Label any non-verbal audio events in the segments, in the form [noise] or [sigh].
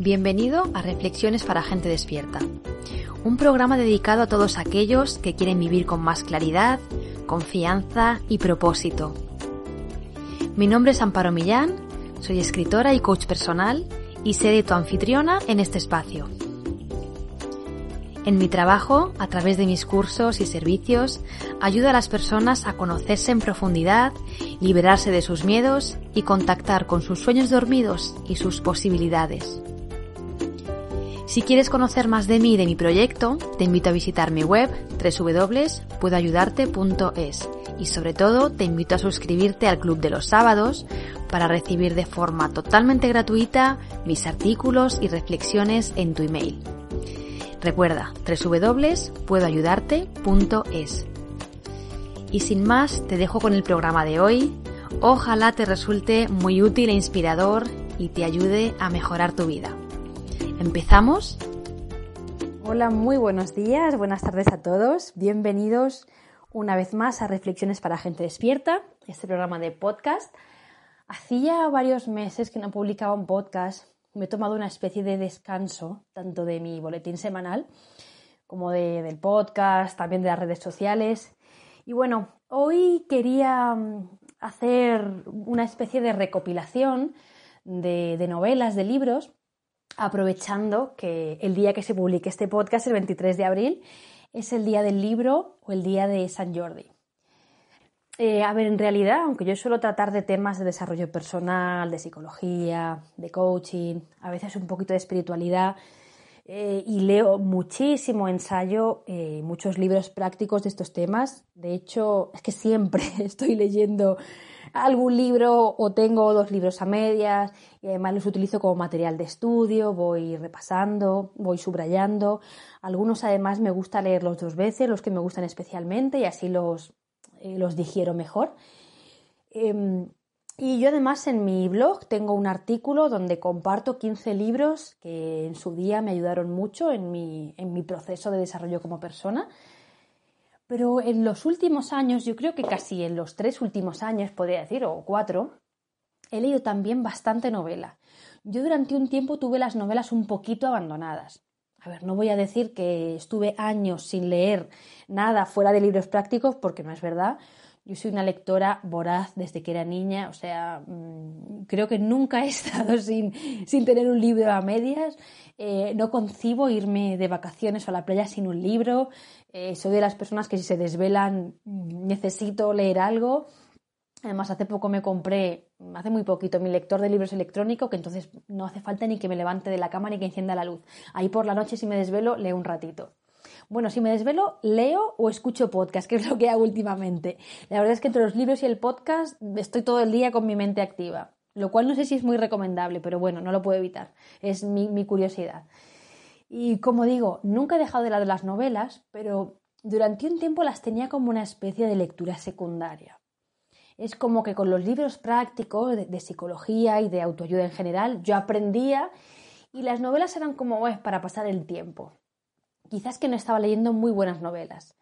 Bienvenido a Reflexiones para Gente Despierta, un programa dedicado a todos aquellos que quieren vivir con más claridad, confianza y propósito. Mi nombre es Amparo Millán, soy escritora y coach personal y seré tu anfitriona en este espacio. En mi trabajo, a través de mis cursos y servicios, ayudo a las personas a conocerse en profundidad, liberarse de sus miedos y contactar con sus sueños dormidos y sus posibilidades. Si quieres conocer más de mí y de mi proyecto, te invito a visitar mi web www.puedoayudarte.es y sobre todo te invito a suscribirte al Club de los Sábados para recibir de forma totalmente gratuita mis artículos y reflexiones en tu email. Recuerda www.puedoayudarte.es. Y sin más, te dejo con el programa de hoy. Ojalá te resulte muy útil e inspirador y te ayude a mejorar tu vida. ¿Empezamos? Hola, muy buenos días, buenas tardes a todos. Bienvenidos una vez más a Reflexiones para Gente Despierta, este programa de podcast. Hacía varios meses que no publicaba un podcast. Me he tomado una especie de descanso, tanto de mi boletín semanal como del podcast, también de las redes sociales. Y bueno, hoy quería mm, hacer una especie de recopilación de, de novelas, de libros, aprovechando que el día que se publique este podcast, el 23 de abril, es el día del libro o el día de San Jordi. Eh, a ver, en realidad, aunque yo suelo tratar de temas de desarrollo personal, de psicología, de coaching, a veces un poquito de espiritualidad, eh, y leo muchísimo ensayo, eh, muchos libros prácticos de estos temas. De hecho, es que siempre [laughs] estoy leyendo algún libro o tengo dos libros a medias y además los utilizo como material de estudio, voy repasando, voy subrayando. Algunos además me gusta leerlos dos veces, los que me gustan especialmente y así los, eh, los digiero mejor. Em, y yo además en mi blog tengo un artículo donde comparto 15 libros que en su día me ayudaron mucho en mi, en mi proceso de desarrollo como persona pero en los últimos años, yo creo que casi en los tres últimos años, podría decir, o cuatro, he leído también bastante novela. Yo durante un tiempo tuve las novelas un poquito abandonadas. A ver, no voy a decir que estuve años sin leer nada fuera de libros prácticos, porque no es verdad. Yo soy una lectora voraz desde que era niña, o sea, mm, creo que nunca he [laughs] estado sin, sin tener un libro a medias. Eh, no concibo irme de vacaciones a la playa sin un libro. Eh, soy de las personas que si se desvelan mm, necesito leer algo. Además, hace poco me compré, hace muy poquito, mi lector de libros electrónico, que entonces no hace falta ni que me levante de la cama ni que encienda la luz. Ahí por la noche, si me desvelo, leo un ratito. Bueno, si me desvelo, leo o escucho podcast, que es lo que hago últimamente. La verdad es que entre los libros y el podcast estoy todo el día con mi mente activa, lo cual no sé si es muy recomendable, pero bueno, no lo puedo evitar. Es mi, mi curiosidad. Y como digo, nunca he dejado de lado las novelas, pero durante un tiempo las tenía como una especie de lectura secundaria. Es como que con los libros prácticos de, psicología y de autoayuda en general yo aprendía y las novelas eran como para pasar el tiempo. Quizás que no estaba leyendo muy buenas novelas.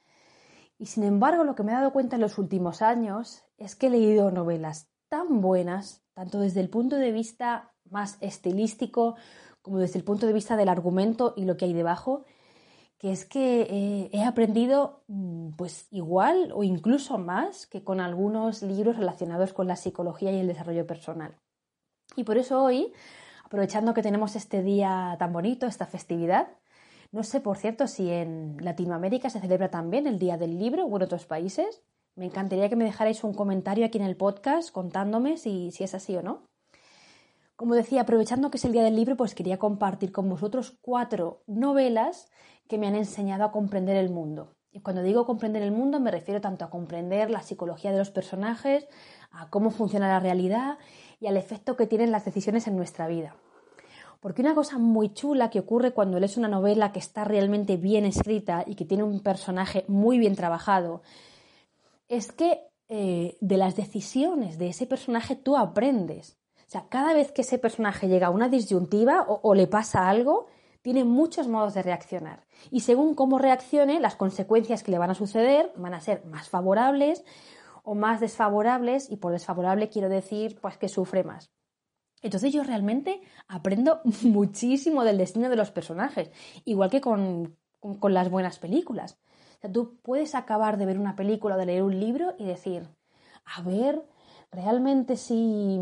Y sin embargo, lo que me he dado cuenta en los últimos años es que he leído novelas tan buenas, tanto desde el punto de vista más estilístico como desde el punto de vista del argumento y lo que hay debajo, que es que eh, he aprendido mm, pues igual o incluso más que con algunos libros relacionados con la psicología y el desarrollo personal. Y por eso hoy, aprovechando que tenemos este día tan bonito, esta festividad, no sé, por cierto, si en Latinoamérica se celebra también el Día del Libro o en otros países. Me encantaría que me dejarais un comentario aquí en el podcast contándome si, si es así o no. Como decía, aprovechando que es el Día del Libro, pues quería compartir con vosotros cuatro novelas que me han enseñado a comprender el mundo. Y cuando digo comprender el mundo me refiero tanto a comprender la psicología de los personajes, a cómo funciona la realidad y al efecto que tienen las decisiones en nuestra vida. Porque una cosa muy chula que ocurre cuando lees una novela que está realmente bien escrita y que tiene un personaje muy bien trabajado, es que eh, de las decisiones de ese personaje tú aprendes. O sea, cada vez que ese personaje llega a una disyuntiva o le pasa algo, tiene muchos modos de reaccionar. Y según cómo reaccione, las consecuencias que le van a suceder van a ser más favorables o más desfavorables, y por desfavorable quiero decir pues que sufre más. Entonces yo realmente aprendo [laughs] muchísimo del destino de los personajes, igual que con, con las buenas películas. O sea, tú puedes acabar de ver una película o de leer un libro y decir, a ver, realmente si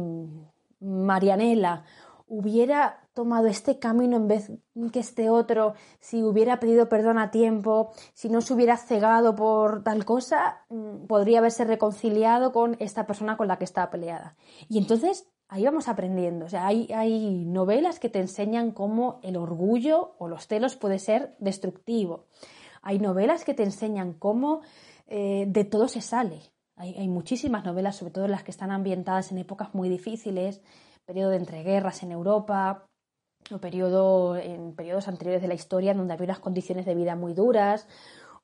Marianela hubiera tomado este camino en vez que este otro, si hubiera pedido perdón a tiempo, si no se hubiera cegado por tal cosa, mm, podría haberse reconciliado con esta persona con la que estaba peleada. Y entonces ahí vamos aprendiendo. O sea, hay, hay novelas que te enseñan cómo el orgullo o los celos puede ser destructivo. Hay novelas que te enseñan cómo eh, de todo se sale. Hay, hay muchísimas novelas, sobre todo las que están ambientadas en épocas muy difíciles, periodo de entreguerras en Europa o periodo, en periodos anteriores de la historia donde había unas condiciones de vida muy duras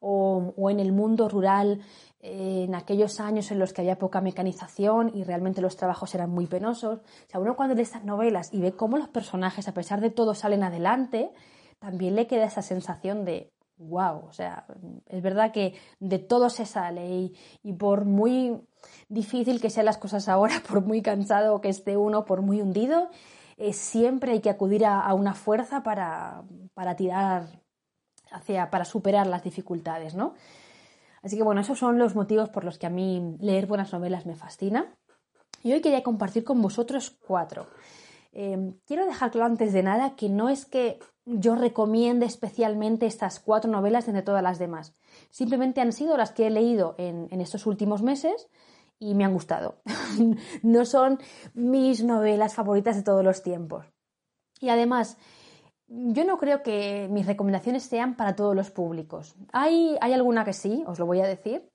o, o en el mundo rural en aquellos años en los que había poca mecanización y realmente los trabajos eran muy penosos. O sea, uno cuando lee estas novelas y ve cómo los personajes, a pesar de todo, salen adelante, también le queda esa sensación de, wow, o sea, es verdad que de todo se sale y, y por muy difícil que sean las cosas ahora, [laughs] por muy cansado que esté uno, por muy hundido, eh, siempre hay que acudir a, una fuerza para, para, tirar hacia, para superar las dificultades, ¿no? Así que bueno, esos son los motivos por los que a mí leer buenas novelas me fascina. Y hoy quería compartir con vosotros cuatro. Eh, quiero dejar claro antes de nada que no es que yo recomiende especialmente estas cuatro novelas entre todas las demás. Simplemente han sido las que he leído en, en estos últimos meses y me han gustado. [laughs] no son mis novelas favoritas de todos los tiempos. Y además, yo no creo que mis recomendaciones sean para todos los públicos. Hay, hay alguna que sí, os lo voy a decir,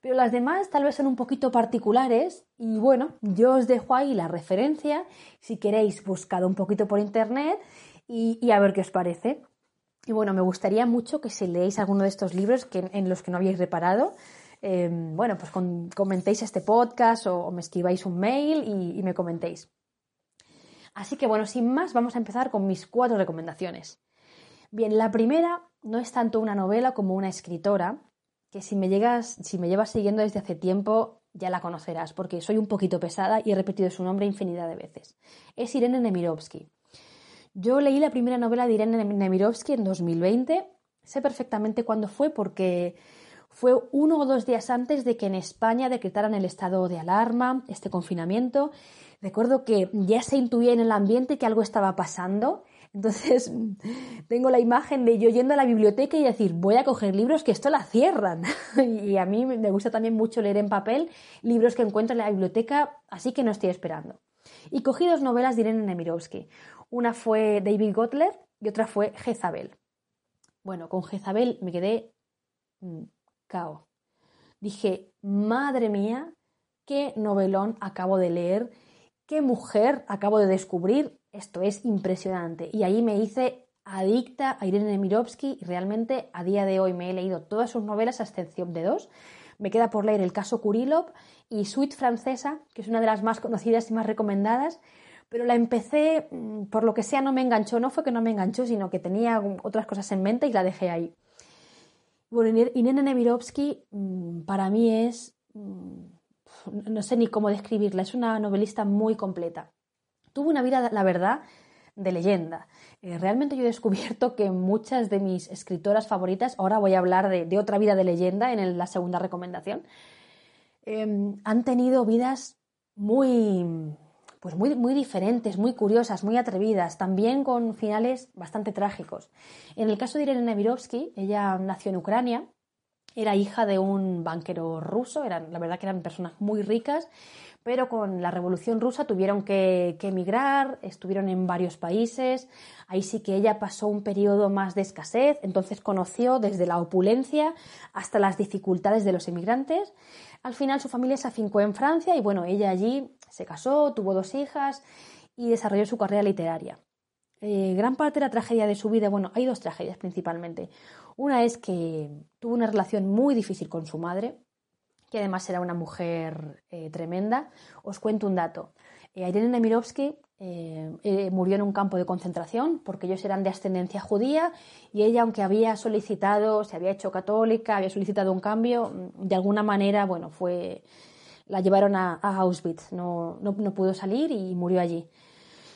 pero las demás tal vez son un poquito particulares y bueno, yo os dejo ahí la referencia, si queréis buscad un poquito por internet y, a ver qué os parece. Y bueno, me gustaría mucho que si leéis alguno de estos libros que, en los que no habíais reparado, Em, bueno, pues comentéis este podcast o, me escribáis un mail y, me comentéis. Así que bueno, sin más, vamos a empezar con mis cuatro recomendaciones. Bien, la primera no es tanto una novela como una escritora, que si me llegas, si me llevas siguiendo desde hace tiempo, ya la conocerás, porque soy un poquito pesada y he repetido su nombre infinidad de veces. Es Irene Nemirovsky. Yo leí la primera novela de Irene Nemirovsky en 2020. Sé perfectamente cuándo fue porque fue uno o dos días antes de que en España decretaran el estado de alarma, este confinamiento. Recuerdo que ya se intuía en el ambiente que algo estaba pasando. Entonces [laughs] tengo la imagen de yo yendo a la biblioteca y decir, voy a coger libros que esto la cierran. [laughs] y a mí me gusta también mucho leer en papel libros que encuentro en la biblioteca, así que no estoy esperando. Y cogí dos novelas de Irene Nemirovsky. Una fue David Gotler y otra fue Jezabel. Bueno, con Jezabel me quedé mm, Dije, madre mía, qué novelón acabo de leer, qué mujer acabo de descubrir, esto es impresionante. Y ahí me hice adicta a Irene Nemirovsky y realmente a día de hoy me he leído todas sus novelas a excepción de dos. Me queda por leer el caso Kurilov y Suite Francesa, que es una de las más conocidas y más recomendadas, pero la empecé, mm, por lo que sea, no me enganchó. No fue que no me enganchó, sino que tenía otras cosas en mente y la dejé ahí. Bueno, Irene Nemirovsky mm, para mí es, mm, no sé ni cómo describirla, es una novelista muy completa. Tuvo una vida, la verdad, de leyenda. Eh, realmente yo he descubierto que muchas de mis escritoras favoritas, ahora voy a hablar de, otra vida de leyenda en la segunda recomendación, em, han tenido vidas muy, pues muy, muy diferentes, muy curiosas, muy atrevidas, también con finales bastante trágicos. En el caso de Irene Nemirovsky, ella nació en Ucrania Era hija de un banquero ruso, eran, la verdad que eran personas muy ricas, pero con la Revolución Rusa tuvieron que, emigrar, estuvieron en varios países, ahí sí que ella pasó un periodo más de escasez, entonces conoció desde la opulencia hasta las dificultades de los emigrantes. Al final su familia se afincó en Francia y bueno, ella allí se casó, tuvo dos hijas y desarrolló su carrera literaria. Eh, gran parte de la tragedia de su vida, bueno, hay dos tragedias principalmente. Una es que tuvo una relación muy difícil con su madre, que además era una mujer eh, tremenda. Os cuento un dato. Eh, Irene Nemirovsky murió en un campo de concentración porque ellos eran de ascendencia judía y ella, aunque había solicitado, se había hecho católica, había solicitado un cambio, mm, de alguna manera, bueno, fue, la llevaron a, Auschwitz, no pudo salir y murió allí.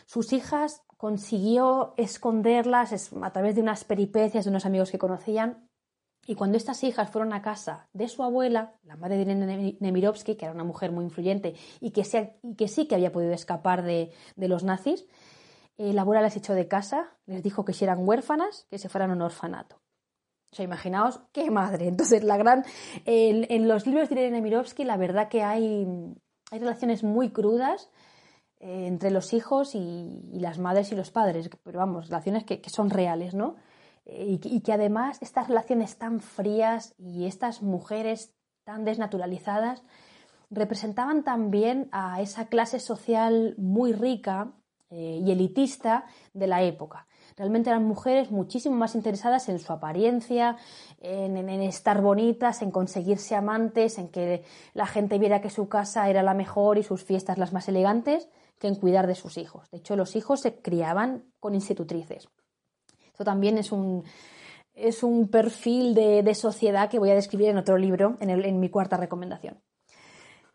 Sus hijas consiguió esconderlas a través de unas peripecias de unos amigos que conocían. Y cuando estas hijas fueron a casa de su abuela, la madre de Irene Nemirovsky, que era una mujer muy influyente y que, sí, que había podido escapar de, los nazis, eh, la abuela les echó de casa, les dijo que si eran huérfanas, que se fueran a un orfanato. O sea, imaginaos qué madre. Entonces, la gran. En, los libros de Irene Nemirovsky, la verdad que hay, hay relaciones muy crudas eh, entre los hijos y, las madres y los padres, pero vamos, relaciones que, son reales, ¿no? Eh, y, que además estas relaciones tan frías y estas mujeres tan desnaturalizadas representaban también a esa clase social muy rica eh, y elitista de la época. Realmente eran mujeres muchísimo más interesadas en su apariencia, en, estar bonitas, en conseguirse amantes, en que la gente viera que su casa era la mejor y sus fiestas las más elegantes, que en cuidar de sus hijos. De hecho, los hijos se criaban con institutrices. Esto también es un, es un perfil de, sociedad que voy a describir en otro libro, en, mi cuarta recomendación.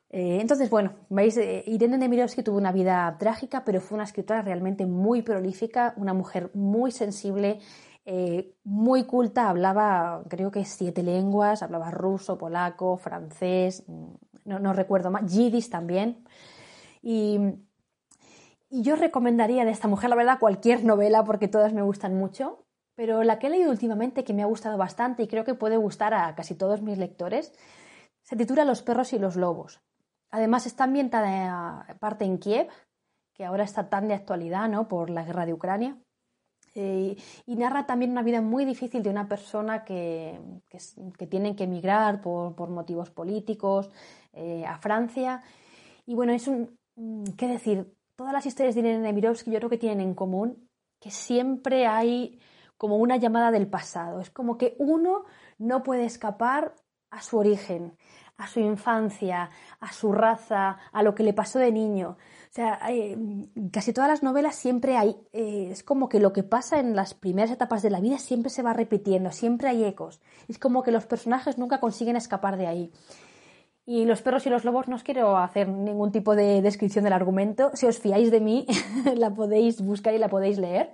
Eh, entonces, bueno, veis, eh, Irene Nemirovsky tuvo una vida trágica, pero fue una escritora realmente muy prolífica, una mujer muy sensible, eh, muy culta, hablaba creo que siete lenguas, hablaba ruso, polaco, francés, mm, no, no recuerdo más, yiddish también. Y y yo recomendaría de esta mujer, la verdad, cualquier novela porque todas me gustan mucho, pero la que he leído últimamente que me ha gustado bastante y creo que puede gustar a casi todos mis lectores, se titula Los perros y los lobos. Además está ambientada parte en Kiev, que ahora está tan de actualidad ¿no? por la guerra de Ucrania. Eh, y narra también una vida muy difícil de una persona que, que, tiene que emigrar por, motivos políticos eh, a Francia. Y bueno, es un, ¿qué decir? Todas las historias de Irene Nemirovsky yo creo que tienen en común que siempre hay como una llamada del pasado. Es como que uno no puede escapar a su origen, a su infancia, a su raza, a lo que le pasó de niño. O sea, casi todas las novelas siempre hay, eh, es como que lo que pasa en las primeras etapas de la vida siempre se va repitiendo, siempre hay ecos. Es como que los personajes nunca consiguen escapar de ahí. Y los perros y los lobos no os quiero hacer ningún tipo de descripción del argumento. Si os fiáis de mí, [laughs] la podéis buscar y la podéis leer.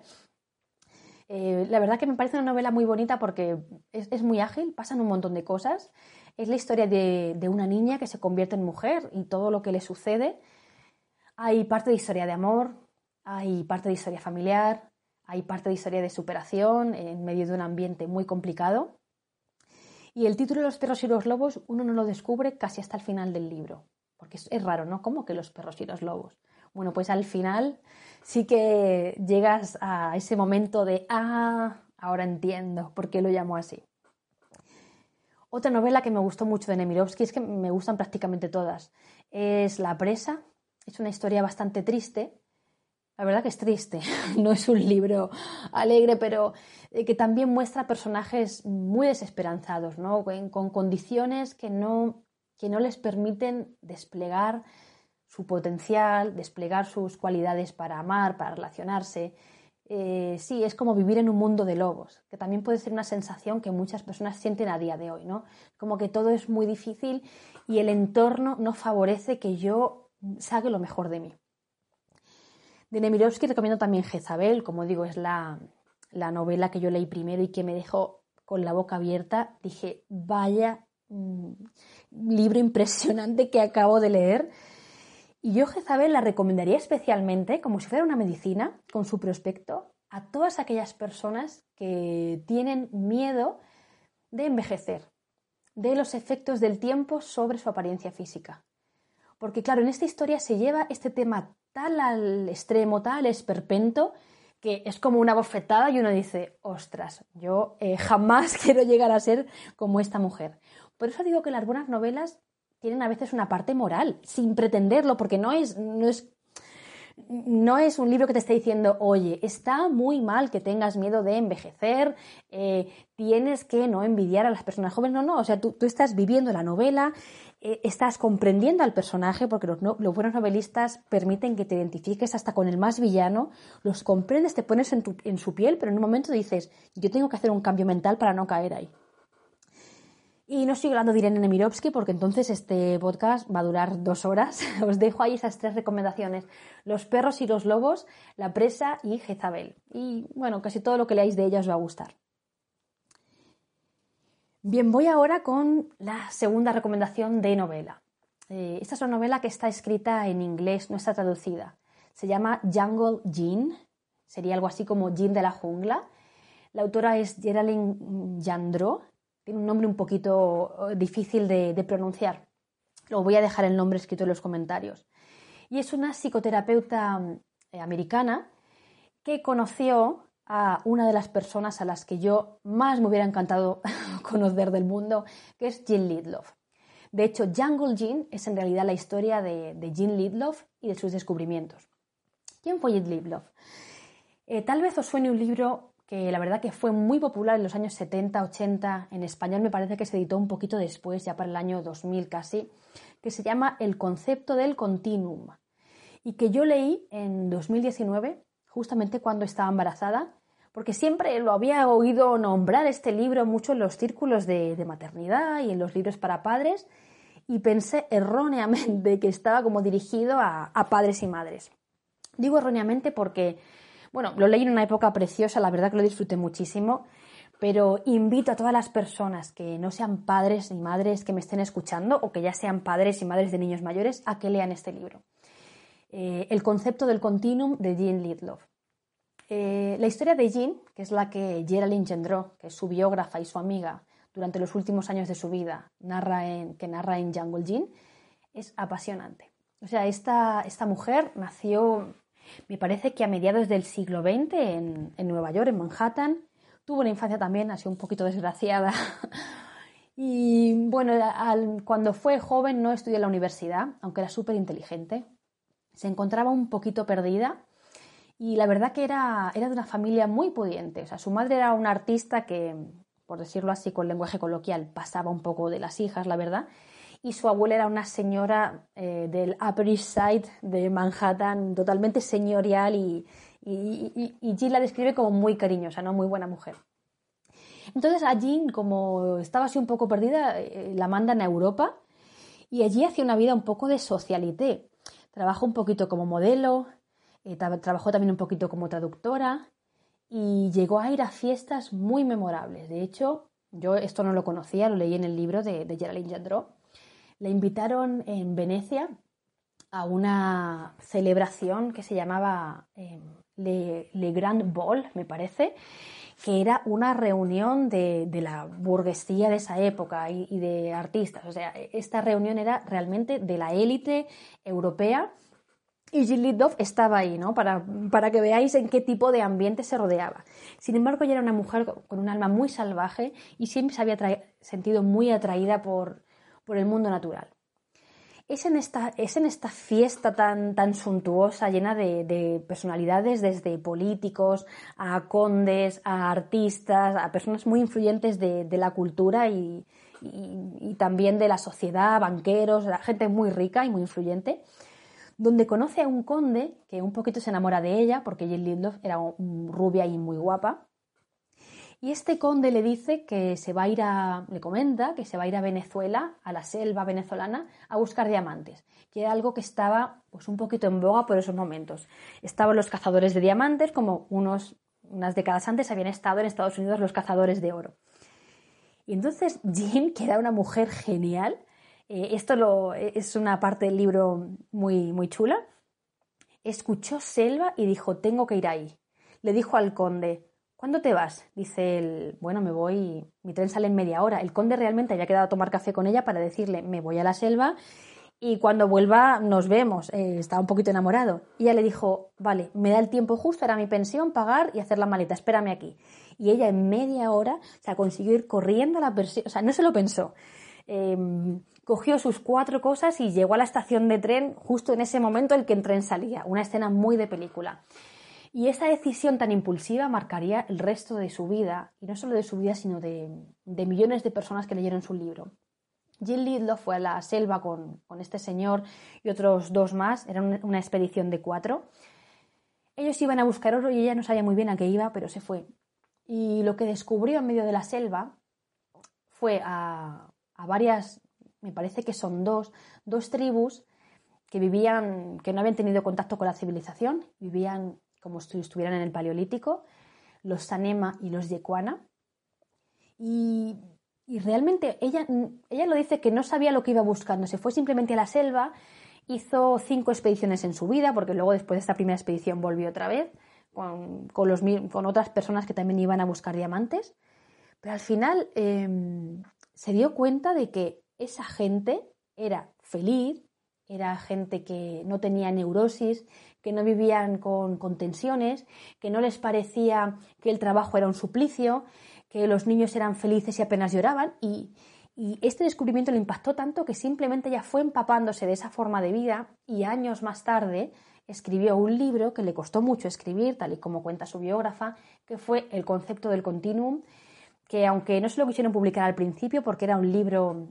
Eh, la verdad que me parece una novela muy bonita porque es, muy ágil, pasan un montón de cosas. Es la historia de, de, una niña que se convierte en mujer y todo lo que le sucede. Hay parte de historia de amor, hay parte de historia familiar, hay parte de historia de superación en medio de un ambiente muy complicado. Y el título de Los perros y los lobos uno no lo descubre casi hasta el final del libro, porque es, raro, ¿no? ¿Cómo que los perros y los lobos? Bueno, pues al final sí que llegas a ese momento de, ah, ahora entiendo por qué lo llamo así. Otra novela que me gustó mucho de Nemirovsky es que me gustan prácticamente todas. Es La presa. Es una historia bastante triste, la verdad que es triste, [laughs] no es un libro alegre, pero eh, que también muestra personajes muy desesperanzados, ¿no? con condiciones que no, que no les permiten desplegar su potencial, desplegar sus cualidades para amar, para relacionarse. Eh, sí, es como vivir en un mundo de lobos, que también puede ser una sensación que muchas personas sienten a día de hoy, ¿no? Como que todo es muy difícil y el entorno no favorece que yo saque lo mejor de mí. De Nemirovsky recomiendo también Jezabel, como digo, es la, novela que yo leí primero y que me dejó con la boca abierta. Dije, vaya mm, libro [laughs] impresionante que acabo de leer. Y yo Jezabel la recomendaría especialmente, como si fuera una medicina, con su prospecto, a todas aquellas personas que tienen miedo de envejecer, de los efectos del tiempo sobre su apariencia física. Porque claro, en esta historia se lleva este tema tal al extremo, tal esperpento, que es como una bofetada y uno dice, ostras, yo eh, [laughs] jamás quiero llegar a ser como esta mujer. Por eso digo que las buenas novelas tienen a veces una parte moral, sin pretenderlo, porque no es, no es no es un libro que te esté diciendo, oye, está muy mal que tengas miedo de envejecer, eh, tienes que no envidiar a las personas jóvenes. No, no, o sea, tú, estás viviendo la novela, eh, estás comprendiendo al personaje, porque los, buenos novelistas permiten que te identifiques hasta con el más villano, los comprendes, te pones en, en su piel, pero en un momento dices, yo tengo que hacer un cambio mental para no caer ahí. Y no estoy hablando de Irene Nemirovsky porque entonces este podcast va a durar dos horas. [laughs] Os dejo ahí esas tres recomendaciones. Los perros y los lobos, La presa y Jezabel. Y bueno, casi todo lo que leáis de ella os va a gustar. Bien, voy ahora con la segunda recomendación de novela. Eh, esta es una novela que está escrita en inglés, no está traducida. Se llama Jungle Jean, sería algo así como Jean de la jungla. La autora es Geraldine Jandro tiene un nombre un poquito eh, difícil de, pronunciar. Lo voy a dejar el nombre escrito en los comentarios. Y es una psicoterapeuta eh, americana que conoció a una de las personas a las que yo más me hubiera encantado [laughs] conocer del mundo, que es Jean Lidloff. De hecho, Jungle Jean es en realidad la historia de, de Jean Lidloff y de sus descubrimientos. ¿Quién fue Jean Lidloff? Eh, tal vez os suene un libro que la verdad que fue muy popular en los años 70, 80. En español me parece que se editó un poquito después, ya para el año 2000 casi, que se llama El concepto del continuum y que yo leí en 2019, justamente cuando estaba embarazada, porque siempre lo había oído nombrar este libro mucho en los círculos de, maternidad y en los libros para padres, y pensé erróneamente [laughs] que estaba como dirigido a padres y madres. Digo erróneamente porque bueno, lo leí en una época preciosa, la verdad que lo disfruté muchísimo, pero invito a todas las personas que no sean padres ni madres que me estén escuchando o que ya sean padres y madres de niños mayores a que lean este libro. Eh, el concepto del continuum de Jean Lidloff. Eh, la historia de Jean, que es la que Geraldine Gendreau, que es su biógrafa y su amiga durante los últimos años de su vida, narra en, que narra en Jungle Jean, es apasionante. O sea, esta, esta mujer nació me parece que a mediados del siglo XX en, Nueva York, en Manhattan, tuvo una infancia también así un poquito desgraciada. [laughs] y bueno, cuando fue joven no estudió en la universidad, aunque era súper inteligente. Se encontraba un poquito perdida y la verdad que era, era de una familia muy pudiente. O sea, su madre era una artista que, por decirlo así con lenguaje coloquial, pasaba un poco de las hijas, la verdad y su abuela era una señora eh, del Upper East Side de Manhattan, totalmente señorial y, y, Jean la describe como muy cariñosa, ¿no? muy buena mujer. Entonces a Jean, como estaba así un poco perdida, eh, la mandan a Europa y allí hacía una vida un poco de socialité. Trabajó un poquito como modelo, eh, trabajó también un poquito como traductora y llegó a ir a fiestas muy memorables. De hecho, yo esto no lo conocía, lo leí en el libro de, de Geraldine Jandreau la invitaron en Venecia a una celebración que se llamaba eh, Le, Grand Ball, me parece, que era una reunión de, la burguesía de esa época y, de artistas. O sea, esta reunión era realmente de la élite europea y Jill Lidov estaba ahí, ¿no? Para, para, que veáis en qué tipo de ambiente se rodeaba. Sin embargo, ella era una mujer con un alma muy salvaje y siempre se había sentido muy atraída por, por el mundo natural. Es en esta, es en esta fiesta tan, tan suntuosa, llena de, personalidades, desde políticos a condes, a artistas, a personas muy influyentes de, la cultura y, también de la sociedad, banqueros, gente muy rica y muy influyente, donde conoce a un conde que un poquito se enamora de ella, porque Jill Lindow era rubia y muy guapa, y este conde le dice que se va a ir a, le comenta que se va a ir a Venezuela, a la selva venezolana, a buscar diamantes, que era algo que estaba pues un poquito en boga por esos momentos. Estaban los cazadores de diamantes, como unos, unas décadas antes habían estado en Estados Unidos los cazadores de oro. Y entonces Jean, que era una mujer genial, eh, esto lo, es una parte del libro muy, muy chula, escuchó selva y dijo, tengo que ir ahí. Le dijo al conde, ¿Cuándo te vas? Dice él, bueno, me voy, mi tren sale en media hora. El conde realmente había quedado a tomar café con ella para decirle, me voy a la selva y cuando vuelva nos vemos. Eh, estaba un poquito enamorado. Y ella le dijo, vale, me da el tiempo justo, era mi pensión, pagar y hacer la maleta, espérame aquí. Y ella en media hora, o sea, consiguió ir corriendo a la persiana, o sea, no se lo pensó. Em, cogió sus cuatro cosas y llegó a la estación de tren justo en ese momento en que el tren salía. Una escena muy de película. Y esa decisión tan impulsiva marcaría el resto de su vida, y no solo de su vida, sino de, millones de personas que leyeron su libro. Jill Lidlow fue a la selva con, este señor y otros dos más, era una, expedición de cuatro. Ellos iban a buscar oro y ella no sabía muy bien a qué iba, pero se fue. Y lo que descubrió en medio de la selva fue a, a varias, me parece que son dos, dos tribus que vivían, que no habían tenido contacto con la civilización, vivían como si estuvieran en el Paleolítico, los Sanema y los Yecuana. Y, realmente ella, ella lo dice que no sabía lo que iba buscando, se fue simplemente a la selva, hizo cinco expediciones en su vida, porque luego después de esta primera expedición volvió otra vez, con, con otras personas que también iban a buscar diamantes, pero al final em, se dio cuenta de que esa gente era feliz, era gente que no tenía neurosis, que no vivían con, tensiones, que no les parecía que el trabajo era un suplicio, que los niños eran felices y apenas lloraban. Y, este descubrimiento le impactó tanto que simplemente ya fue empapándose de esa forma de vida y años más tarde escribió un libro que le costó mucho escribir, tal y como cuenta su biógrafa, que fue El concepto del continuum, que aunque no se lo quisieron publicar al principio porque era un libro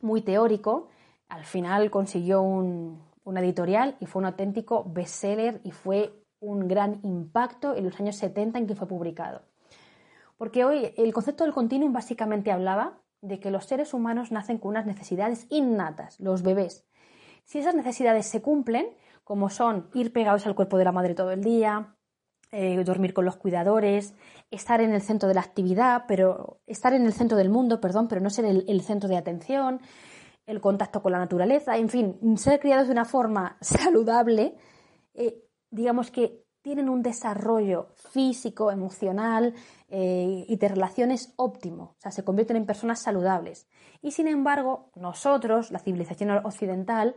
muy teórico, al final consiguió un, una editorial y fue un auténtico bestseller y fue un gran impacto en los años 70 en que fue publicado. Porque hoy el concepto del continuum básicamente hablaba de que los seres humanos nacen con unas necesidades innatas, los bebés. Si esas necesidades se cumplen, como son ir pegados al cuerpo de la madre todo el día, eh, dormir con los cuidadores, estar en el centro de la actividad, pero estar en el centro del mundo, perdón, pero no ser el centro de atención, el contacto con la naturaleza, en fin, ser criados de una forma [laughs] saludable, eh, digamos que tienen un desarrollo físico, emocional eh, y de relaciones óptimo, o sea, se convierten en personas saludables. Y sin embargo, nosotros, la civilización occidental,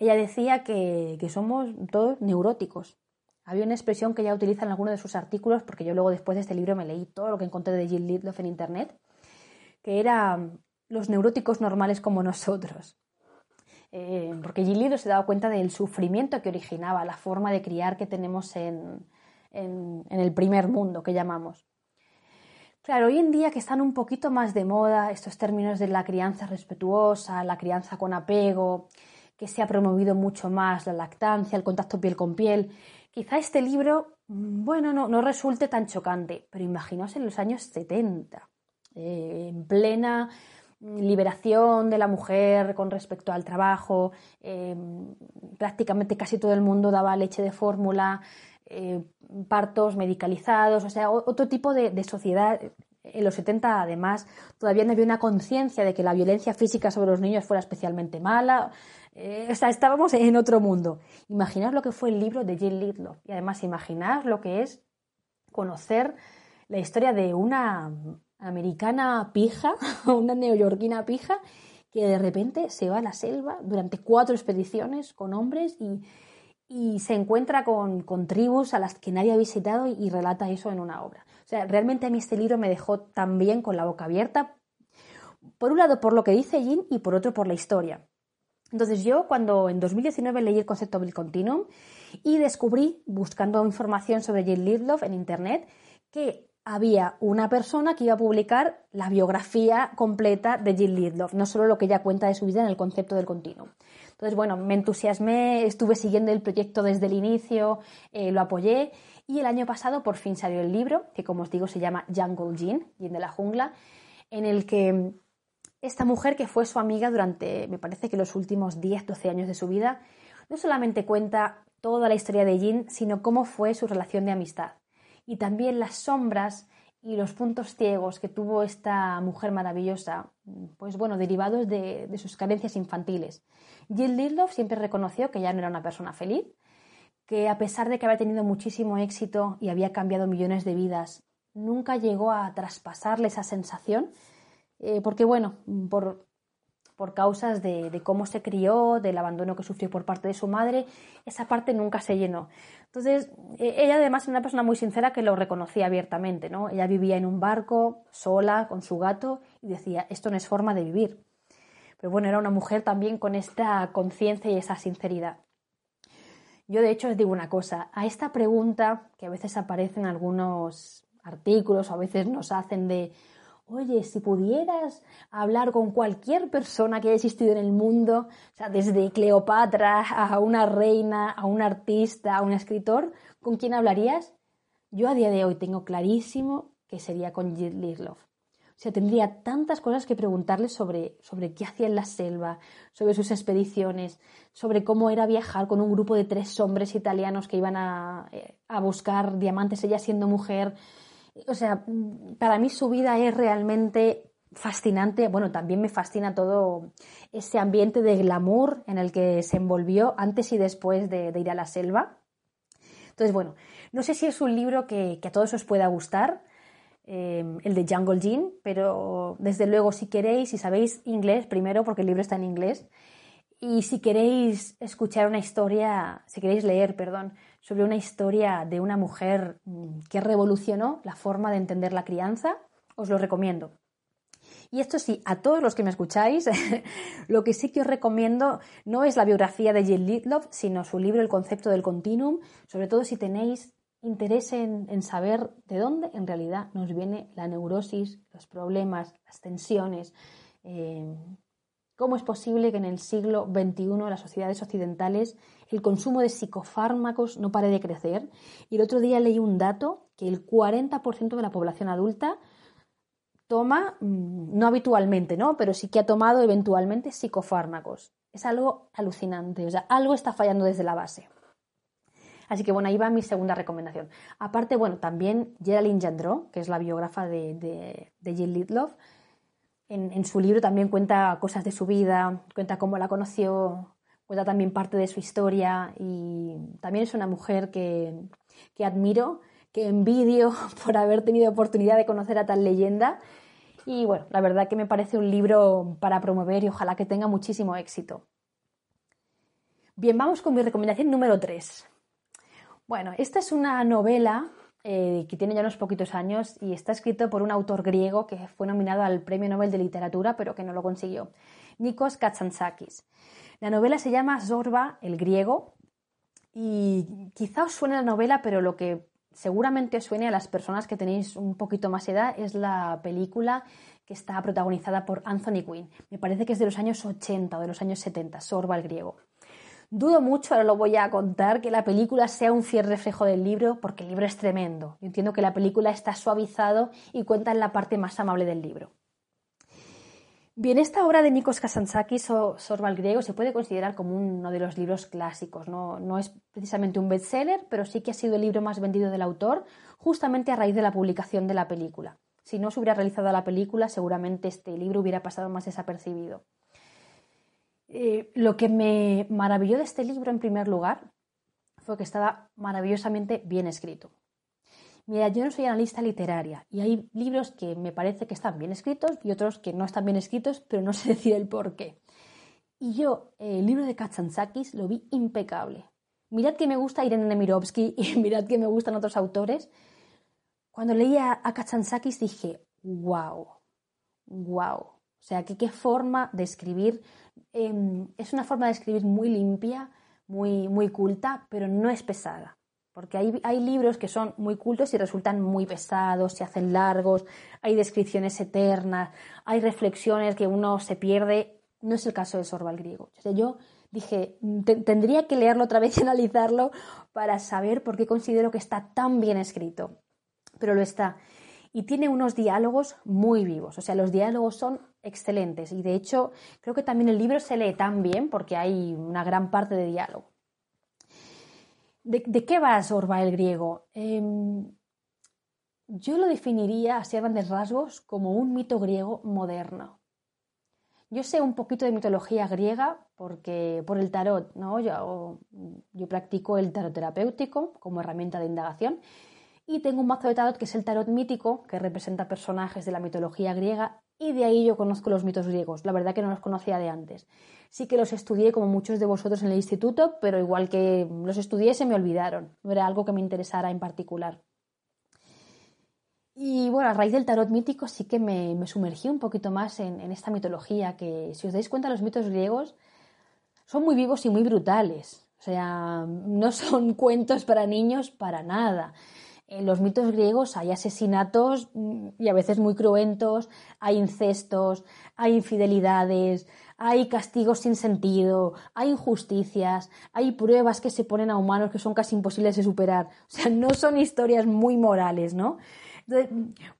ella decía que, somos todos neuróticos. Había una expresión que ella utiliza en alguno de sus artículos, porque yo luego después de este libro me leí todo lo que encontré de Jill Lidloff en Internet, que era los neuróticos normales como nosotros. Eh, porque Gillido se daba cuenta del sufrimiento que originaba la forma de criar que tenemos en, el primer mundo, que llamamos. Claro, hoy en día que están un poquito más de moda estos términos de la crianza respetuosa, la crianza con apego, que se ha promovido mucho más la lactancia, el contacto piel con piel, quizá este libro, bueno, no, no resulte tan chocante, pero imaginaos en los años 70, eh, en plena liberación de la mujer con respecto al trabajo, eh, prácticamente casi todo el mundo daba leche de fórmula, eh, partos medicalizados, o sea, otro tipo de, sociedad. En los 70, además, todavía no había una conciencia de que la violencia física sobre los niños fuera especialmente mala. Eh, o sea, estábamos en otro mundo. Imaginar lo que fue el libro de Jill Lidlow y además imaginar lo que es conocer la historia de una americana pija, [laughs] una neoyorquina pija, que de repente se va a la selva durante cuatro expediciones con hombres y, se encuentra con, tribus a las que nadie ha visitado y, relata eso en una obra. O sea, realmente a mí este libro me dejó también con la boca abierta, por un lado por lo que dice Jean y por otro por la historia. Entonces yo cuando en 2019 leí el concepto del continuum y descubrí, buscando información sobre Jean Lidloff en Internet, que había una persona que iba a publicar la biografía completa de Jill Lidloff, no solo lo que ella cuenta de su vida en el concepto del continuo. Entonces, bueno, me entusiasmé, estuve siguiendo el proyecto desde el inicio, eh, lo apoyé y el año pasado por fin salió el libro, que como os digo se llama Jungle Jean, Jean de la jungla, en el que esta mujer que fue su amiga durante, me parece que los últimos 10, 12 años de su vida, no solamente cuenta toda la historia de Jean, sino cómo fue su relación de amistad y también las sombras y los puntos ciegos que tuvo esta mujer maravillosa, pues bueno, derivados de, sus carencias infantiles. Jill Lidloff siempre reconoció que ya no era una persona feliz, que a pesar de que había tenido muchísimo éxito y había cambiado millones de vidas, nunca llegó a traspasarle esa sensación, eh, porque bueno, por, por causas de, cómo se crió, del abandono que sufrió por parte de su madre, esa parte nunca se llenó. Entonces, e, ella además era una persona muy sincera que lo reconocía abiertamente, ¿no? Ella vivía en un barco, sola, con su gato, y decía, esto no es forma de vivir. Pero bueno, era una mujer también con esta conciencia y esa sinceridad. Yo de hecho os digo una cosa, a esta pregunta que a veces aparece en algunos artículos o a veces nos hacen de, oye, si pudieras hablar con cualquier persona que haya existido en el mundo, o sea, desde Cleopatra a una reina, a un artista, a un escritor, ¿con quién hablarías? Yo a día de hoy tengo clarísimo que sería con Jill Love. O sea, tendría tantas cosas que preguntarle sobre, sobre qué hacía en la selva, sobre sus expediciones, sobre cómo era viajar con un grupo de tres hombres italianos que iban a, eh, a buscar diamantes, ella siendo mujer. O sea, para mí su vida es realmente fascinante. Bueno, también me fascina todo ese ambiente de glamour en el que se envolvió antes y después de, ir a la selva. Entonces, bueno, no sé si es un libro que, a todos os pueda gustar. Em, el de Jungle Gene, pero desde luego si queréis, si sabéis inglés, primero porque el libro está en inglés, y si queréis escuchar una historia, si queréis leer, perdón, sobre una historia de una mujer mm, que revolucionó la forma de entender la crianza, os lo recomiendo. Y esto sí, a todos los que me escucháis, [laughs] lo que sí que os recomiendo no es la biografía de Jill Lidlove, sino su libro El concepto del continuum, sobre todo si tenéis interés en, saber de dónde en realidad nos viene la neurosis, los problemas, las tensiones. Eh, ¿Cómo es posible que en el siglo XXI las sociedades occidentales el consumo de psicofármacos no pare de crecer? Y el otro día leí un dato que el 40% de la población adulta toma, mm, no habitualmente, ¿no? Pero sí que ha tomado eventualmente psicofármacos. Es algo alucinante, o sea, algo está fallando desde la base. Así que bueno, ahí va mi segunda recomendación. Aparte, bueno, también Geraldine Jandreau, que es la biógrafa de, Jill Lidlove, en, su libro también cuenta cosas de su vida, cuenta cómo la conoció, cuenta también parte de su historia y también es una mujer que, que admiro, que envidio [laughs] por haber tenido oportunidad de conocer a tal leyenda. Y bueno, la verdad que me parece un libro para promover y ojalá que tenga muchísimo éxito. Bien, vamos con mi recomendación número 3. Bueno, esta es una novela eh, que tiene ya unos poquitos años y está escrito por un autor griego que fue nominado al Premio Nobel de Literatura pero que no lo consiguió, Nikos Katsansakis. La novela se llama Zorba, el griego, y quizá os suene la novela, pero lo que seguramente os suene a las personas que tenéis un poquito más edad es la película que está protagonizada por Anthony Quinn. Me parece que es de los años 80 o de los años 70, Zorba el griego. Dudo mucho, ahora lo voy a contar, que la película sea un fiel reflejo del libro, porque el libro es tremendo. Yo entiendo que la película está suavizado y cuenta en la parte más amable del libro. Bien, esta obra de Nikos Kazantzakis Sorba griego se puede considerar como uno de los libros clásicos. ¿no? no es precisamente un bestseller, pero sí que ha sido el libro más vendido del autor, justamente a raíz de la publicación de la película. Si no se hubiera realizado la película, seguramente este libro hubiera pasado más desapercibido. Eh, lo que me maravilló de este libro, en primer lugar, fue que estaba maravillosamente bien escrito. Mira, yo no soy analista literaria y hay libros que me parece que están bien escritos y otros que no están bien escritos, pero no [laughs] sé decir el por qué. Y yo, el libro de Katsansakis lo vi impecable. Mirad que me gusta Irene Nemirovsky y [laughs] mirad que me gustan otros autores. Cuando leía a Katsansakis dije, wow, wow. O sea, que qué forma de escribir Em, es una forma de escribir muy limpia, muy, muy culta, pero no es pesada. Porque hay, hay, libros que son muy cultos y resultan muy pesados, se hacen largos, hay descripciones eternas, hay reflexiones que uno se pierde. No es el caso de Sorba el griego. yo dije, tendría que leerlo otra vez y [laughs] analizarlo para saber por qué considero que está tan bien escrito. Pero lo está y tiene unos diálogos muy vivos. O sea, los diálogos son excelentes y de hecho creo que también el libro se lee tan bien porque hay una gran parte de diálogo. ¿De, qué va Sorba el griego? Em, yo lo definiría así a grandes rasgos como un mito griego moderno. Yo sé un poquito de mitología griega porque por el tarot, ¿no? Yo, yo practico el tarot terapéutico como herramienta de indagación Y tengo un mazo de tarot que es el tarot mítico, que representa personajes de la mitología griega, y de ahí yo conozco los mitos griegos. La verdad que no los conocía de antes. Sí que los estudié como muchos de vosotros en el instituto, pero igual que los estudié se me olvidaron. No era algo que me interesara en particular. Y bueno, a raíz del tarot mítico sí que me, sumergí un poquito más en, en, esta mitología, que si os dais cuenta los mitos griegos son muy vivos y muy brutales. O sea, no son [laughs] cuentos para niños para nada. En los mitos griegos hay asesinatos mm, y a veces muy cruentos, hay incestos, hay infidelidades, hay castigos sin sentido, hay injusticias, hay pruebas que se ponen a humanos que son casi imposibles de superar. O sea, no son historias muy morales, ¿no?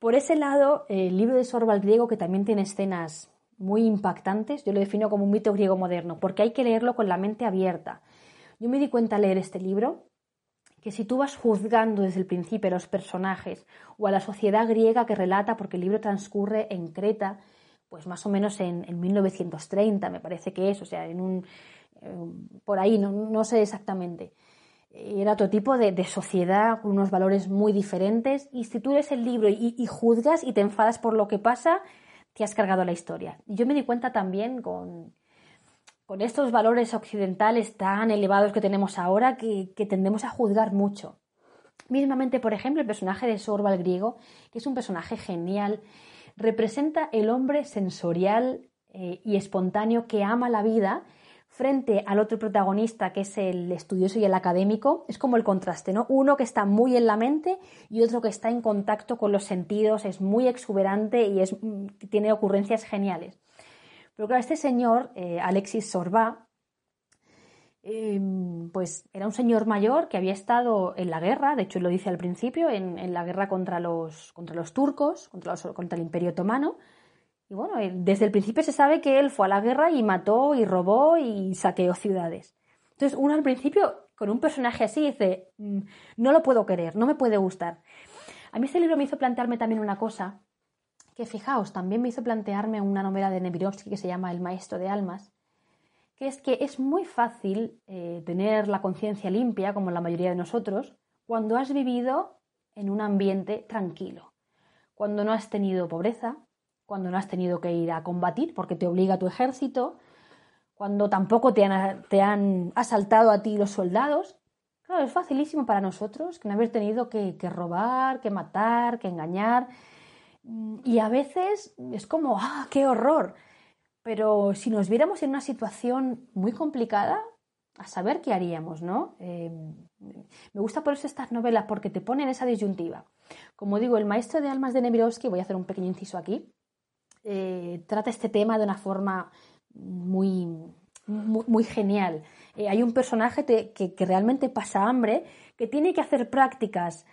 por ese lado, el libro de Sorba griego, que también tiene escenas muy impactantes, yo lo defino como un mito griego moderno, porque hay que leerlo con la mente abierta. Yo me di cuenta al leer este libro que si tú vas juzgando desde el principio a los personajes o a la sociedad griega que relata, porque el libro transcurre en Creta, pues más o menos en, 1930, me parece que es, o sea, en un, por ahí, no sé exactamente era otro tipo de, sociedad con unos valores muy diferentes y si tú lees el libro y, juzgas y te enfadas por lo que pasa, te has cargado la historia. Y yo me di cuenta también con, con estos valores occidentales tan elevados que tenemos ahora que, tendemos a juzgar mucho. Mismamente, por ejemplo, el personaje de Sorba griego, que es un personaje genial, representa el hombre sensorial eh, y espontáneo que ama la vida frente al otro protagonista que es el estudioso y el académico, es como el contraste, ¿no? Uno que está muy en la mente y otro que está en contacto con los sentidos, es muy exuberante y mm, tiene ocurrencias geniales. Pero claro, este señor, eh, Alexis Sorba, em, pues era un señor mayor que había estado en la guerra, de hecho lo dice al principio, en, la guerra contra los, contra los turcos, contra, el Imperio Otomano, y bueno, desde el principio se sabe que él fue a la guerra y mató y robó y saqueó ciudades. Entonces uno al principio con un personaje así dice, mm, no lo puedo querer, no me puede gustar. A mí este libro me hizo plantearme también una cosa, que fijaos, también me hizo plantearme una novela de Nevirovsky que se llama El Maestro de Almas, que es que es muy fácil eh, tener la conciencia limpia, como la mayoría de nosotros, cuando has vivido en un ambiente tranquilo, cuando no has tenido pobreza, cuando no has tenido que ir a combatir porque te obliga tu ejército, cuando tampoco te han, asaltado a ti los soldados. Claro, es facilísimo para nosotros que no haber tenido que, robar, que matar, que engañar. Y a veces es como, ¡ah, qué horror! Pero si nos viéramos en una situación muy complicada, a saber qué haríamos, ¿no? Eh, me gusta por eso estas novelas porque te ponen esa disyuntiva. Como digo, el maestro de almas de Nemirovsky, voy a hacer un pequeño inciso aquí, eh, trata este tema de una forma muy, muy, genial. Eh, hay un personaje que, realmente pasa hambre, que tiene que hacer prácticas,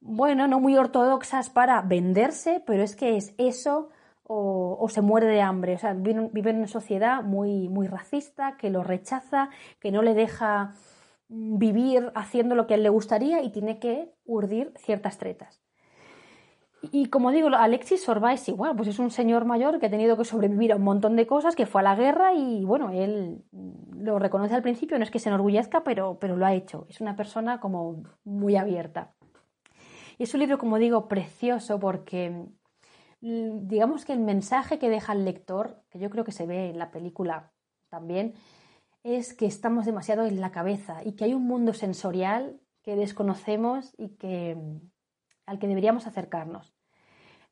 bueno, no muy ortodoxas para venderse, pero es que es eso o, se muere de hambre. O sea, vive, vive, en una sociedad muy, muy racista, que lo rechaza, que no le deja vivir haciendo lo que a él le gustaría y tiene que urdir ciertas tretas. Y como digo, Alexis Sorba es igual, pues es un señor mayor que ha tenido que sobrevivir a un montón de cosas, que fue a la guerra y bueno, él lo reconoce al principio, no es que se enorgullezca, pero, pero lo ha hecho. Es una persona como muy abierta. Y es un libro, como digo, precioso porque mm, digamos que el mensaje que deja el lector, que yo creo que se ve en la película también, es que estamos demasiado en la cabeza y que hay un mundo sensorial que desconocemos y que al que deberíamos acercarnos.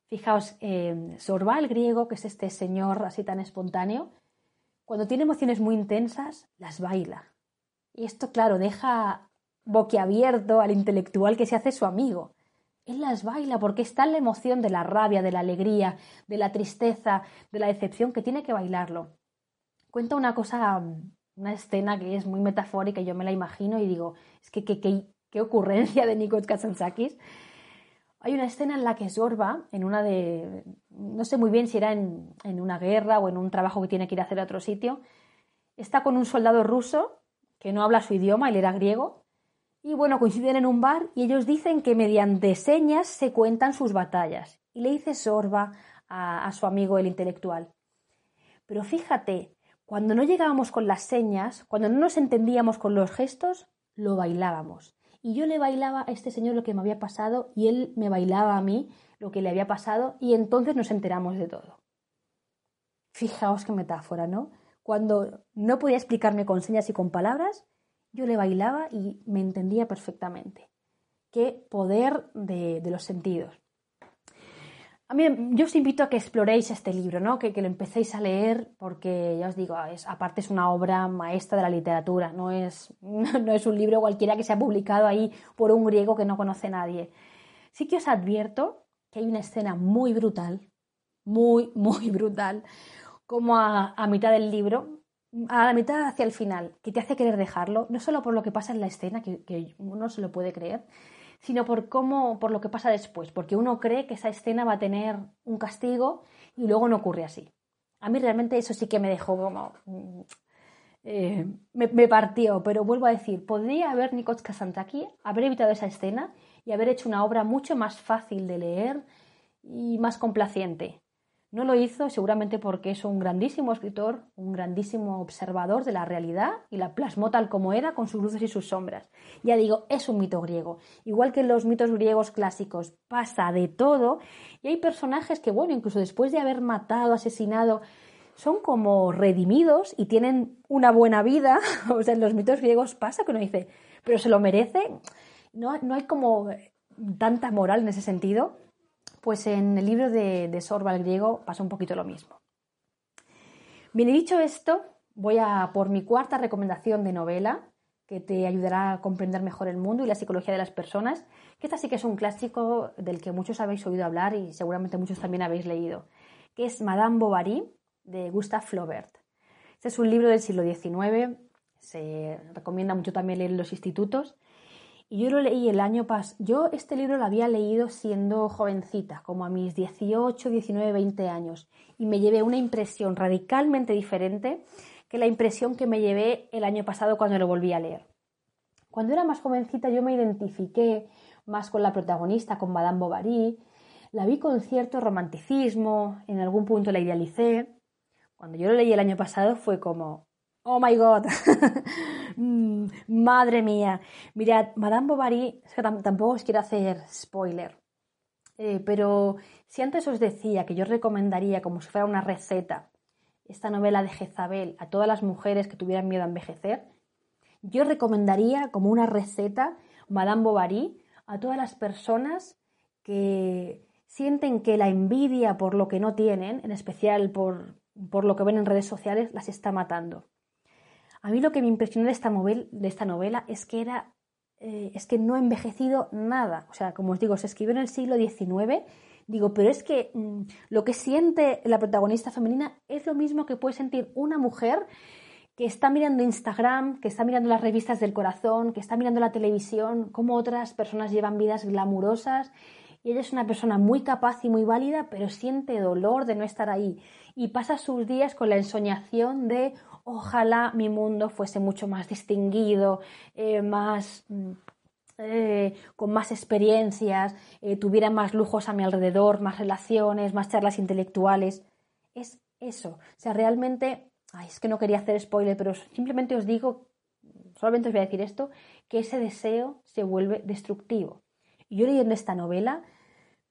Fijaos, eh, Sorba, el griego, que es este señor así tan espontáneo, cuando tiene emociones muy intensas, las baila. Y esto, claro, deja boquiabierto al intelectual que se hace su amigo. Él las baila porque está en la emoción de la rabia, de la alegría, de la tristeza, de la decepción, que tiene que bailarlo. Cuenta una cosa, una escena que es muy metafórica, yo me la imagino y digo, es que qué ocurrencia de Nikos Kazantzakis hay una escena en la que Sorba, en una de, no sé muy bien si era en, una guerra o en un trabajo que tiene que ir a hacer a otro sitio, está con un soldado ruso que no habla su idioma, él era griego, y bueno, coinciden en un bar y ellos dicen que mediante señas se cuentan sus batallas. Y le dice Sorba a, su amigo el intelectual. Pero fíjate, cuando no llegábamos con las señas, cuando no nos entendíamos con los gestos, lo bailábamos y yo le bailaba a este señor lo que me había pasado y él me bailaba a mí lo que le había pasado y entonces nos enteramos de todo. Fijaos qué metáfora, ¿no? Cuando no podía explicarme con señas y con palabras, yo le bailaba y me entendía perfectamente. Qué poder de, los sentidos. A mí, yo os invito a que exploréis este libro, ¿no? que, lo empecéis a leer, porque ya os digo, es, aparte es una obra maestra de la literatura, no es, [laughs] no es un libro cualquiera que se ha publicado ahí por un griego que no conoce nadie. Sí que os advierto que hay una escena muy brutal, muy, muy [laughs] brutal, como a, mitad del libro, a la mitad hacia el final, que te hace querer dejarlo, no solo por lo que pasa en la escena, que, uno se lo puede creer, sino por cómo, por lo que pasa después, porque uno cree que esa escena va a tener un castigo y luego no ocurre así. A mí realmente eso sí que me dejó como... Mm, eh, me, partió, pero vuelvo a decir, podría haber Nikos Kazantaki haber evitado esa escena y haber hecho una obra mucho más fácil de leer y más complaciente. No lo hizo seguramente porque es un grandísimo escritor, un grandísimo observador de la realidad y la plasmó tal como era con sus luces y sus sombras. Ya digo, es un mito griego. Igual que en los mitos griegos clásicos pasa de todo y hay personajes que, bueno, incluso después de haber matado, asesinado, son como redimidos y tienen una buena vida. [laughs] o sea, en los mitos griegos pasa que uno dice, pero se lo merece. No, no hay como tanta moral en ese sentido. Pues en el libro de, de Sorba el griego pasa un poquito lo mismo. Bien, dicho esto, voy a por mi cuarta recomendación de novela que te ayudará a comprender mejor el mundo y la psicología de las personas, que esta sí que es un clásico del que muchos habéis oído hablar y seguramente muchos también habéis leído, que es Madame Bovary de Gustave Flaubert. Este es un libro del siglo XIX, se recomienda mucho también leer en los institutos y yo lo leí el año pasado. Yo este libro lo había leído siendo jovencita, como a mis 18, 19, 20 años. Y me llevé una impresión radicalmente diferente que la impresión que me llevé el año pasado cuando lo volví a leer. Cuando era más jovencita yo me identifiqué más con la protagonista, con Madame Bovary. La vi con cierto romanticismo, en algún punto la idealicé. Cuando yo lo leí el año pasado fue como, oh my god, [laughs] Mm, madre mía. Mirad, Madame Bovary, tampoco os quiero hacer spoiler, eh, pero si antes os decía que yo recomendaría como si fuera una receta esta novela de Jezabel a todas las mujeres que tuvieran miedo a envejecer, yo recomendaría como una receta Madame Bovary a todas las personas que sienten que la envidia por lo que no tienen, en especial por, por lo que ven en redes sociales, las está matando. A mí lo que me impresionó de esta, novela es que era eh, es que no ha envejecido nada. O sea, como os digo, se escribió en el siglo XIX. Digo, pero es que mm, lo que siente la protagonista femenina es lo mismo que puede sentir una mujer que está mirando Instagram, que está mirando las revistas del corazón, que está mirando la televisión, cómo otras personas llevan vidas glamurosas. Y ella es una persona muy capaz y muy válida, pero siente dolor de no estar ahí. Y pasa sus días con la ensoñación de, ojalá mi mundo fuese mucho más distinguido, eh, más, mm, eh, con más experiencias, eh, tuviera más lujos a mi alrededor, más relaciones, más charlas intelectuales. Es eso. O sea, realmente, ay, es que no quería hacer spoiler, pero simplemente os digo, solamente os voy a decir esto, que ese deseo se vuelve destructivo. Y yo leyendo esta novela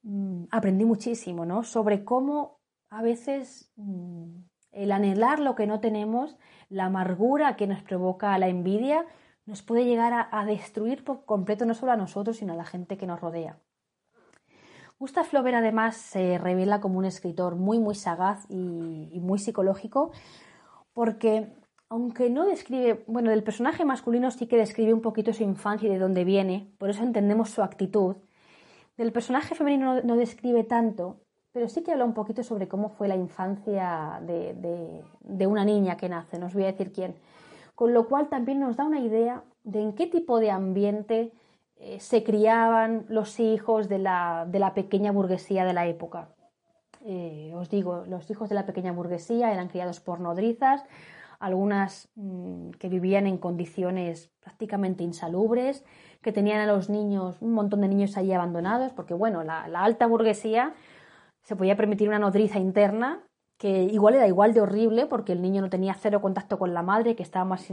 mm, aprendí muchísimo, ¿no? Sobre cómo a veces mm, el anhelar lo que no tenemos, la amargura que nos provoca la envidia, nos puede llegar a, destruir por completo no solo a nosotros, sino a la gente que nos rodea. Gustav Flaubert además se revela como un escritor muy muy sagaz y, y, muy psicológico porque aunque no describe, bueno, del personaje masculino sí que describe un poquito su infancia y de dónde viene, por eso entendemos su actitud. Del personaje femenino no describe tanto, pero sí que habla un poquito sobre cómo fue la infancia de, una niña que nace, no os voy a decir quién. Con lo cual también nos da una idea de en qué tipo de ambiente eh, se criaban los hijos de la, pequeña burguesía de la época. Eh, os digo, los hijos de la pequeña burguesía eran criados por nodrizas, algunas mm, que vivían en condiciones prácticamente insalubres, que tenían a los niños, un montón de niños allí abandonados, porque bueno, la alta burguesía se podía permitir una nodriza interna que igual era igual de horrible porque el niño no tenía cero contacto con la madre que estaba más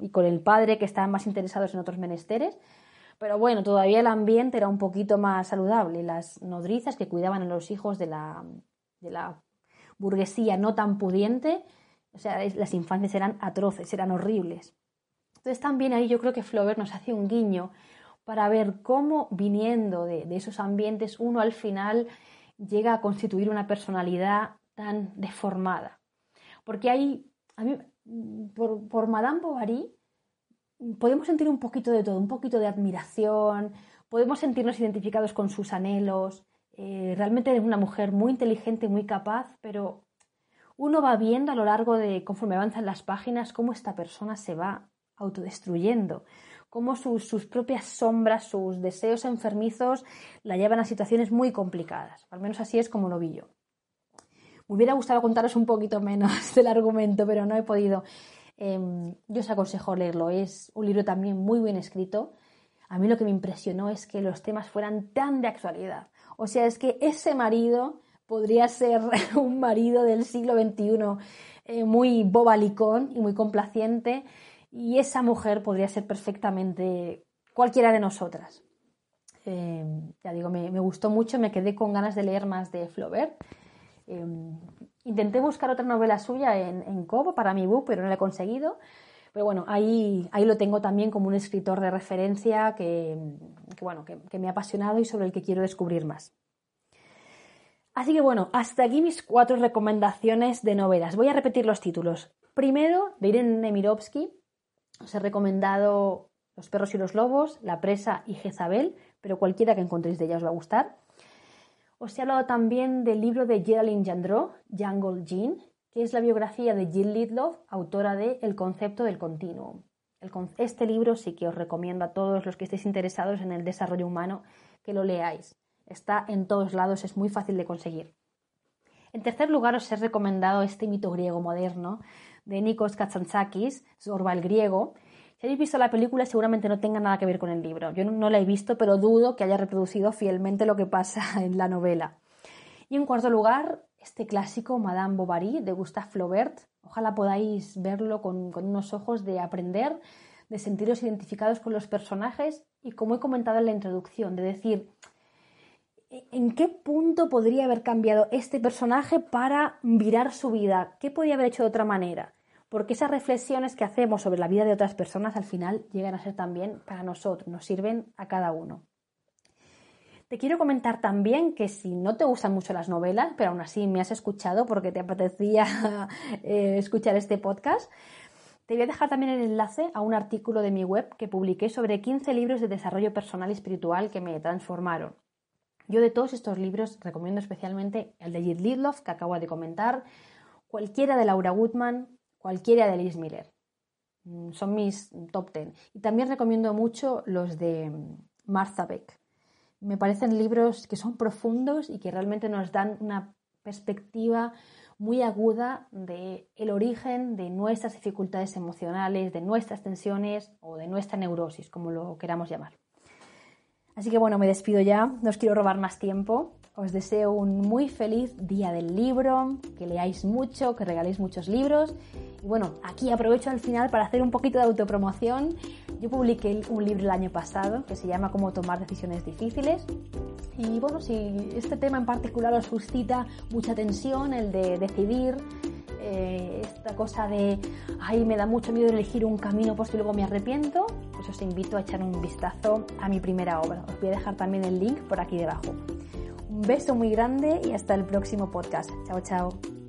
y con el padre que estaban más interesados en otros menesteres, Pero bueno, todavía el ambiente era un poquito más saludable. Las nodrizas que cuidaban a los hijos de la, de la burguesía no tan pudiente, o sea, las infancias eran atroces, eran horribles. Entonces también ahí yo creo que Flaubert nos hace un guiño para ver cómo viniendo de, esos ambientes uno al final llega a constituir una personalidad tan deformada. Porque hay, por, por Madame Bovary, podemos sentir un poquito de todo, un poquito de admiración, podemos sentirnos identificados con sus anhelos. Eh, realmente es una mujer muy inteligente, muy capaz, pero uno va viendo a lo largo de, conforme avanzan las páginas, cómo esta persona se va autodestruyendo, cómo sus, sus, propias sombras, sus deseos enfermizos la llevan a situaciones muy complicadas. Al menos así es como lo vi yo. Me hubiera gustado contaros un poquito menos [laughs] del argumento, pero no he podido. Em, yo os aconsejo leerlo. Es un libro también muy bien escrito. A mí lo que me impresionó es que los temas fueran tan de actualidad. O sea, es que ese marido podría ser [laughs] un marido del siglo XXI eh, muy bobalicón y muy complaciente y esa mujer podría ser perfectamente cualquiera de nosotras. Em, ya digo, me, gustó mucho, me quedé con ganas de leer más de Flaubert. Em, Intenté buscar otra novela suya en, en Kobo para mi book, pero no la he conseguido. Pero bueno, ahí, ahí lo tengo también como un escritor de referencia que, bueno, que, me ha apasionado y sobre el que quiero descubrir más. Así que bueno, hasta aquí mis cuatro recomendaciones de novelas. Voy a repetir los títulos. Primero, de Irene Nemirovsky, os he recomendado Los perros y los lobos, La presa y Jezabel, pero cualquiera que encontréis de ella os va a gustar. Os he hablado también del libro de Geraldine Jandreau, Jungle Jean, que es la biografía de Jill Lidloff, autora de El concepto del continuum. Este libro sí que os recomiendo a todos los que estéis interesados en el desarrollo humano que lo leáis. Está en todos lados, es muy fácil de conseguir. En tercer lugar, os he recomendado este mito griego moderno de Nikos Katsantzakis, Zorba el griego, si habéis visto la película, seguramente no tenga nada que ver con el libro. Yo no, la he visto, pero dudo que haya reproducido fielmente lo que pasa [laughs] en la novela. Y en cuarto lugar, este clásico Madame Bovary de Gustave Flaubert. Ojalá podáis verlo con, con, unos ojos de aprender, de sentiros identificados con los personajes y, como he comentado en la introducción, de decir en qué punto podría haber cambiado este personaje para virar su vida, qué podría haber hecho de otra manera porque esas reflexiones que hacemos sobre la vida de otras personas al final llegan a ser también para nosotros, nos sirven a cada uno. Te quiero comentar también que si no te gustan mucho las novelas, pero aún así me has escuchado porque te apetecía [laughs] eh, escuchar este podcast, te voy a dejar también el enlace a un artículo de mi web que publiqué sobre 15 libros de desarrollo personal y espiritual que me transformaron. Yo de todos estos libros recomiendo especialmente el de Jit Lidloff que acabo de comentar, cualquiera de Laura Goodman, cualquiera de Liz Miller. Mm, son mis top ten. Y también recomiendo mucho los de mm, Martha Beck. Me parecen libros que son profundos y que realmente nos dan una perspectiva muy aguda de el origen de nuestras dificultades emocionales, de nuestras tensiones o de nuestra neurosis, como lo queramos llamar. Así que bueno, me despido ya, no os quiero robar más tiempo. Os deseo un muy feliz día del libro, que leáis mucho, que regaléis muchos libros y bueno, aquí aprovecho al final para hacer un poquito de autopromoción. Yo publiqué un libro el año pasado que se llama Cómo tomar decisiones difíciles. Y bueno, si este tema en particular os suscita mucha tensión, el de decidir, eh, esta cosa de, ay, me da mucho miedo elegir un camino pues y luego me arrepiento, pues os invito a echar un vistazo a mi primera obra. Os voy a dejar también el link por aquí debajo. Un beso muy grande y hasta el próximo podcast. Chao, chao.